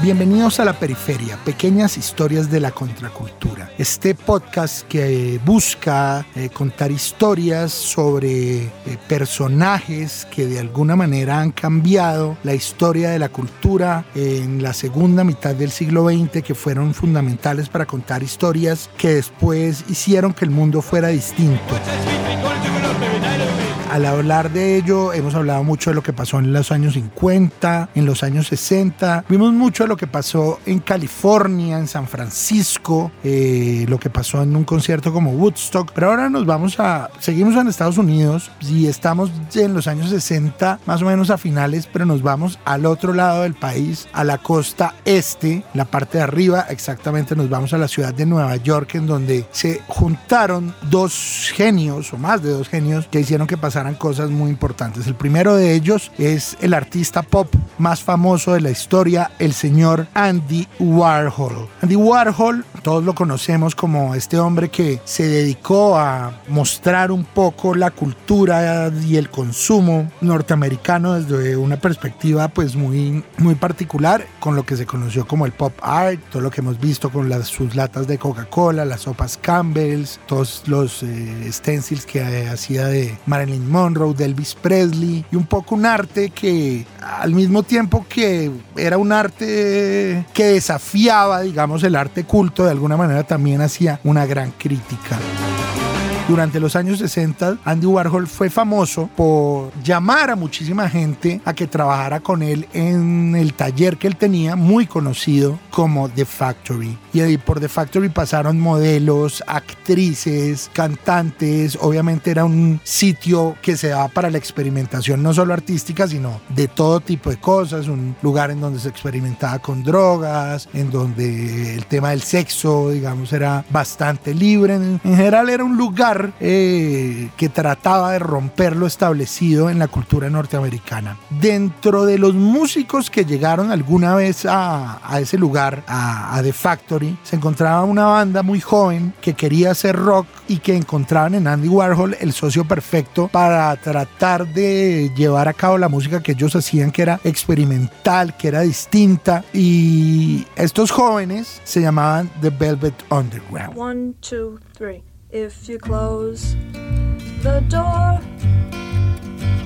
Bienvenidos a La Periferia, pequeñas historias de la contracultura. Este podcast que busca eh, contar historias sobre eh, personajes que de alguna manera han cambiado la historia de la cultura en la segunda mitad del siglo XX, que fueron fundamentales para contar historias que después hicieron que el mundo fuera distinto al hablar de ello, hemos hablado mucho de lo que pasó en los años 50, en los años 60. Vimos mucho de lo que pasó en California, en San Francisco, eh, lo que pasó en un concierto como Woodstock. Pero ahora nos vamos a. Seguimos en Estados Unidos y estamos en los años 60, más o menos a finales, pero nos vamos al otro lado del país, a la costa este, la parte de arriba. Exactamente, nos vamos a la ciudad de Nueva York, en donde se juntaron dos genios, o más de dos genios, que hicieron que pasaran cosas muy importantes. El primero de ellos es el artista pop más famoso de la historia, el señor Andy Warhol. Andy Warhol, todos lo conocemos como este hombre que se dedicó a mostrar un poco la cultura y el consumo norteamericano desde una perspectiva pues muy, muy particular, con lo que se conoció como el pop art, todo lo que hemos visto con las, sus latas de Coca-Cola, las sopas Campbell's, todos los eh, stencils que hacía de Marilyn Monroe, de Elvis Presley, y un poco un arte que al mismo tiempo que era un arte que desafiaba, digamos, el arte culto, de alguna manera también hacía una gran crítica. Durante los años 60, Andy Warhol fue famoso por llamar a muchísima gente a que trabajara con él en el taller que él tenía, muy conocido como The Factory. Y ahí por The Factory pasaron modelos, actrices, cantantes. Obviamente era un sitio que se daba para la experimentación, no solo artística, sino de todo tipo de cosas. Un lugar en donde se experimentaba con drogas, en donde el tema del sexo, digamos, era bastante libre. En general era un lugar eh, que trataba de romper lo establecido en la cultura norteamericana. Dentro de los músicos que llegaron alguna vez a, ese lugar, a, The Factory, se encontraba una banda muy joven que quería hacer rock y que encontraban en Andy Warhol el socio perfecto para tratar de llevar a cabo la música que ellos hacían, que era experimental, que era distinta. Y estos jóvenes se llamaban The Velvet Underground. One, two, three. If you close the door,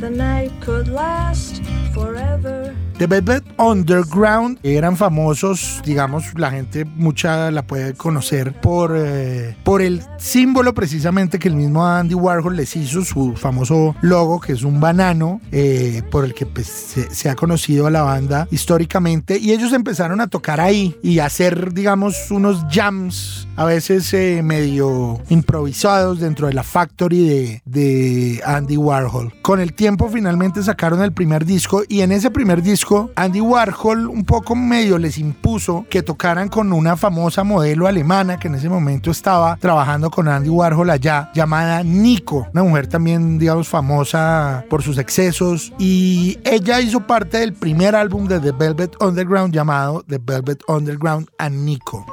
the night could last forever. The Velvet Underground eran famosos, digamos, la gente mucha la puede conocer por, eh, por el símbolo precisamente que el mismo Andy Warhol les hizo, su famoso logo, que es un banano, eh, por el que pues, se, ha conocido a la banda históricamente. Y ellos empezaron a tocar ahí y hacer, digamos, unos jams, a veces eh, medio improvisados dentro de la factory de, de Andy Warhol. Con el tiempo finalmente sacaron el primer disco y en ese primer disco Andy Warhol un poco medio les impuso que tocaran con una famosa modelo alemana que en ese momento estaba trabajando con Andy Warhol allá, llamada Nico, una mujer también, digamos, famosa por sus excesos. Y ella hizo parte del primer álbum de The Velvet Underground llamado The Velvet Underground and Nico.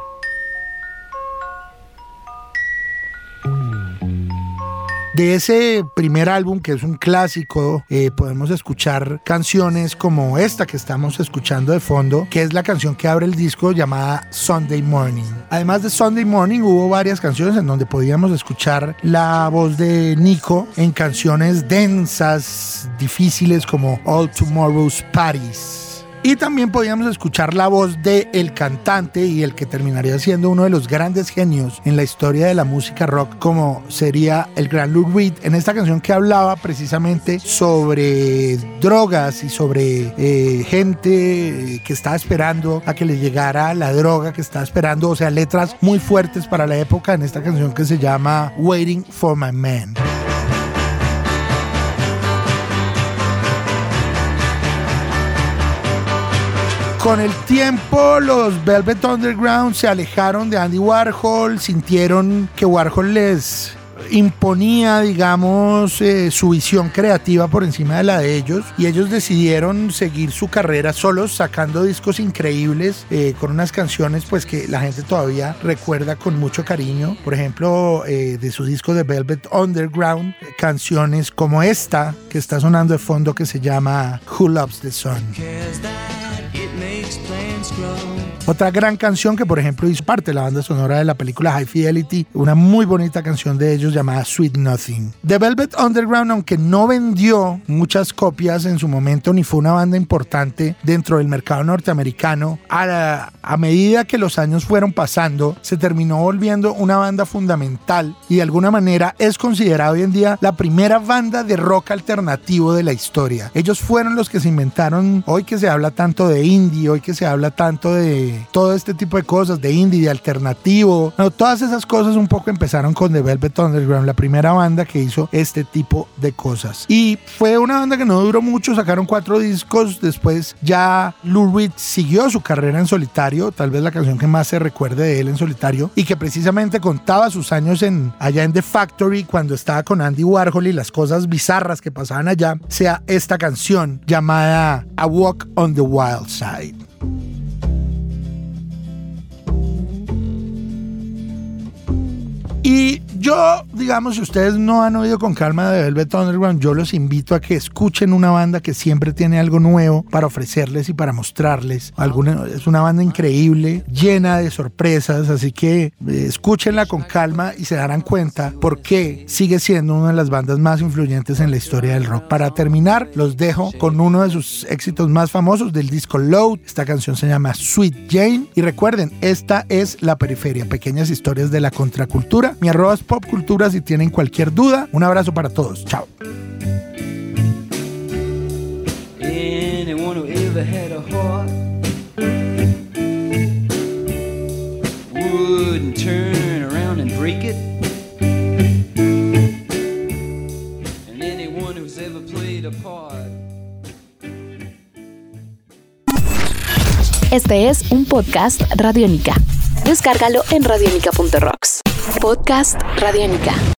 De ese primer álbum, que es un clásico, eh, podemos escuchar canciones como esta que estamos escuchando de fondo, que es la canción que abre el disco llamada Sunday Morning. Además de Sunday Morning, hubo varias canciones en donde podíamos escuchar la voz de Nico en canciones densas, difíciles como All Tomorrow's Parties. Y también podíamos escuchar la voz de el cantante y el que terminaría siendo uno de los grandes genios en la historia de la música rock, como sería el gran Lou Reed, en esta canción que hablaba precisamente sobre drogas y sobre eh, gente que estaba esperando a que le llegara la droga, que estaba esperando, o sea, letras muy fuertes para la época en esta canción que se llama Waiting for My Man. Con el tiempo, los Velvet Underground se alejaron de Andy Warhol, sintieron que Warhol les imponía, digamos, eh, su visión creativa por encima de la de ellos y ellos decidieron seguir su carrera solos, sacando discos increíbles eh, con unas canciones pues que la gente todavía recuerda con mucho cariño. Por ejemplo, eh, de su disco de Velvet Underground, canciones como esta que está sonando de fondo que se llama Who Loves the Sun. grow. Otra gran canción que por ejemplo hizo parte de la banda sonora de la película High Fidelity, una muy bonita canción de ellos llamada Sweet Nothing. The Velvet Underground, aunque no vendió muchas copias en su momento ni fue una banda importante dentro del mercado norteamericano, a, a medida que los años fueron pasando, se terminó volviendo una banda fundamental y de alguna manera es considerada hoy en día la primera banda de rock alternativo de la historia. Ellos fueron los que se inventaron, hoy que se habla tanto de indie, hoy que se habla tanto de todo este tipo de cosas, de indie, de alternativo. todas esas cosas un poco empezaron con The Velvet Underground, la primera banda que hizo este tipo de cosas. Y fue una banda que no duró mucho, sacaron cuatro discos, después ya Lou siguió su carrera en solitario, tal vez la canción que más se recuerde de él en solitario, y que precisamente contaba sus años en, allá en The Factory cuando estaba con Andy Warhol y las cosas bizarras que pasaban allá, sea esta canción llamada A Walk on the Wild Side. Yo, digamos, si ustedes no han oído con calma de Velvet Underground, yo los invito a que escuchen una banda que siempre tiene algo nuevo para ofrecerles y para mostrarles. Es una banda increíble, llena de sorpresas, así que eh, escúchenla con calma y se darán cuenta por qué sigue siendo una de las bandas más influyentes en la historia del rock. Para terminar, los dejo con uno de sus éxitos más famosos del disco Load. Esta canción se llama Sweet Jane. Y recuerden, esta es La Periferia, pequeñas historias de la contracultura. Mi arroba es Pop Si tienen cualquier duda. Un abrazo para todos. Chao. Anyone who ever had a heart wouldn't turn around and break it. And anyone who's ever played a part. Este es un podcast Radiónica. Descárgalo en radiónica.rocks. Podcast Radiónica.